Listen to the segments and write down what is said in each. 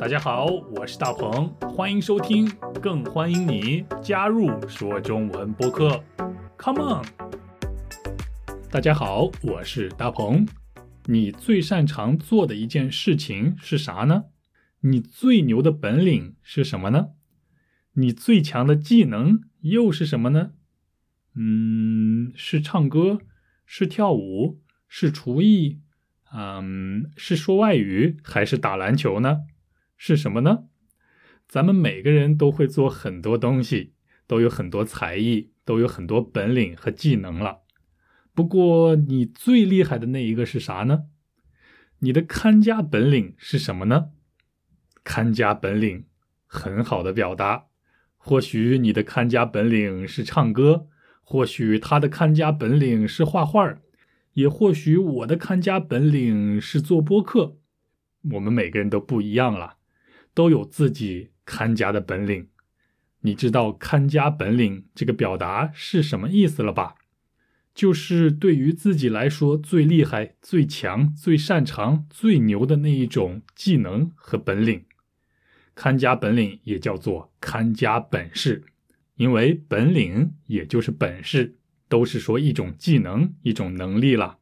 大家好，我是大鹏，欢迎收听，更欢迎你加入说中文播客。Come on！大家好，我是大鹏。你最擅长做的一件事情是啥呢？你最牛的本领是什么呢？你最强的技能又是什么呢？嗯，是唱歌，是跳舞，是厨艺，嗯，是说外语，还是打篮球呢？是什么呢？咱们每个人都会做很多东西，都有很多才艺，都有很多本领和技能了。不过，你最厉害的那一个是啥呢？你的看家本领是什么呢？看家本领很好的表达。或许你的看家本领是唱歌，或许他的看家本领是画画，也或许我的看家本领是做播客。我们每个人都不一样了。都有自己看家的本领，你知道“看家本领”这个表达是什么意思了吧？就是对于自己来说最厉害、最强、最擅长、最牛的那一种技能和本领。看家本领也叫做看家本事，因为本领也就是本事，都是说一种技能、一种能力了。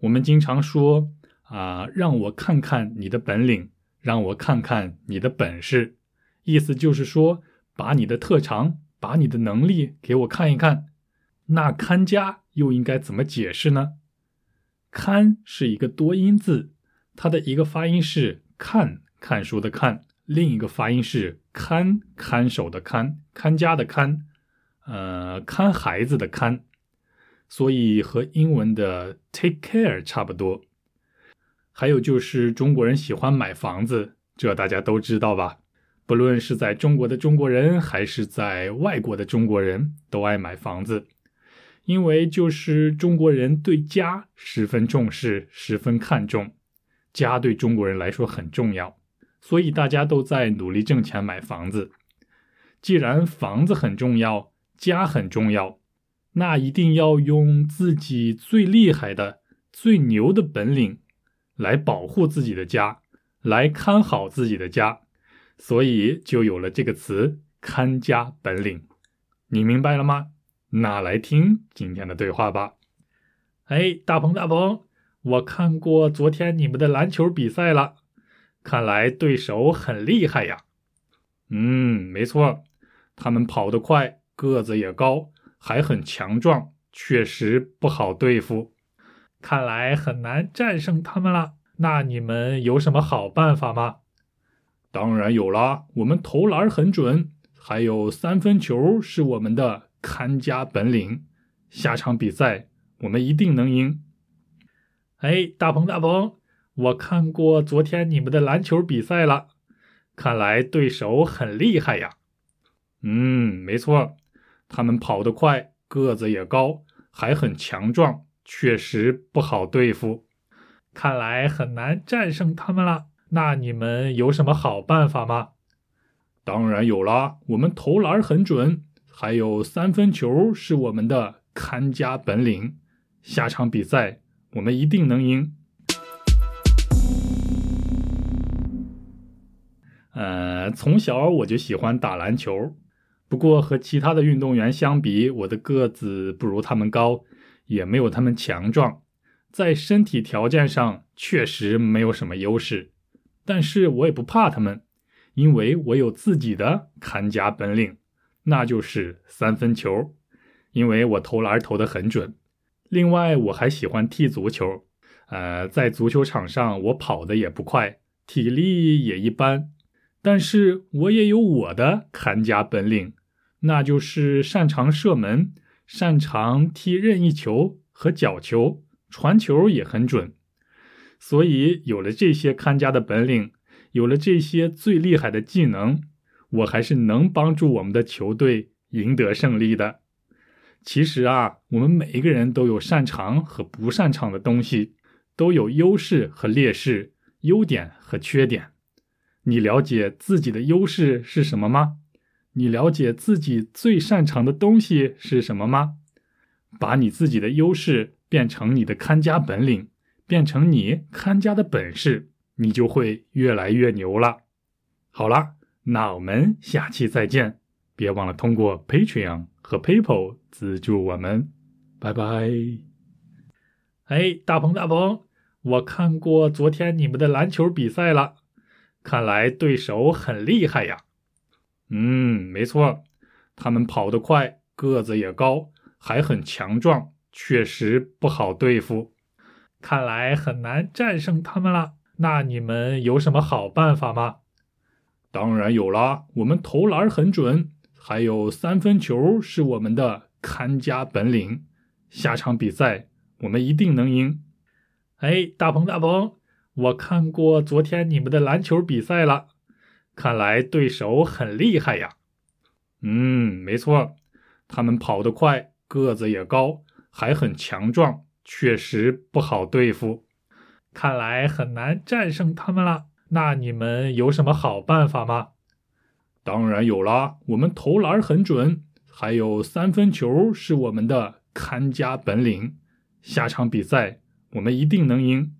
我们经常说啊，让我看看你的本领。让我看看你的本事，意思就是说，把你的特长，把你的能力给我看一看。那看家又应该怎么解释呢？看是一个多音字，它的一个发音是看，看书的看，另一个发音是看，看守的看，看家的看，呃，看孩子的看，所以和英文的 take care 差不多。还有就是中国人喜欢买房子，这大家都知道吧？不论是在中国的中国人，还是在外国的中国人，都爱买房子，因为就是中国人对家十分重视，十分看重，家对中国人来说很重要，所以大家都在努力挣钱买房子。既然房子很重要，家很重要，那一定要用自己最厉害的、最牛的本领。来保护自己的家，来看好自己的家，所以就有了这个词“看家本领”。你明白了吗？那来听今天的对话吧。哎，大鹏大鹏，我看过昨天你们的篮球比赛了，看来对手很厉害呀。嗯，没错，他们跑得快，个子也高，还很强壮，确实不好对付。看来很难战胜他们了。那你们有什么好办法吗？当然有啦，我们投篮很准，还有三分球是我们的看家本领。下场比赛我们一定能赢。哎，大鹏大鹏，我看过昨天你们的篮球比赛了，看来对手很厉害呀。嗯，没错，他们跑得快，个子也高，还很强壮。确实不好对付，看来很难战胜他们了。那你们有什么好办法吗？当然有啦，我们投篮很准，还有三分球是我们的看家本领。下场比赛我们一定能赢。呃，从小我就喜欢打篮球，不过和其他的运动员相比，我的个子不如他们高。也没有他们强壮，在身体条件上确实没有什么优势，但是我也不怕他们，因为我有自己的看家本领，那就是三分球，因为我投篮投得很准。另外，我还喜欢踢足球，呃，在足球场上我跑得也不快，体力也一般，但是我也有我的看家本领，那就是擅长射门。擅长踢任意球和角球，传球也很准，所以有了这些看家的本领，有了这些最厉害的技能，我还是能帮助我们的球队赢得胜利的。其实啊，我们每一个人都有擅长和不擅长的东西，都有优势和劣势，优点和缺点。你了解自己的优势是什么吗？你了解自己最擅长的东西是什么吗？把你自己的优势变成你的看家本领，变成你看家的本事，你就会越来越牛了。好了，那我们下期再见。别忘了通过 Patreon 和 PayPal 资助我们，拜拜。哎，大鹏大鹏，我看过昨天你们的篮球比赛了，看来对手很厉害呀。嗯，没错，他们跑得快，个子也高，还很强壮，确实不好对付。看来很难战胜他们了。那你们有什么好办法吗？当然有啦，我们投篮很准。还有三分球是我们的看家本领，下场比赛我们一定能赢。哎，大鹏大鹏，我看过昨天你们的篮球比赛了，看来对手很厉害呀。嗯，没错，他们跑得快，个子也高，还很强壮，确实不好对付。看来很难战胜他们了。那你们有什么好办法吗？当然有啦，我们投篮很准，还有三分球是我们的看家本领。下场比赛我们一定能赢。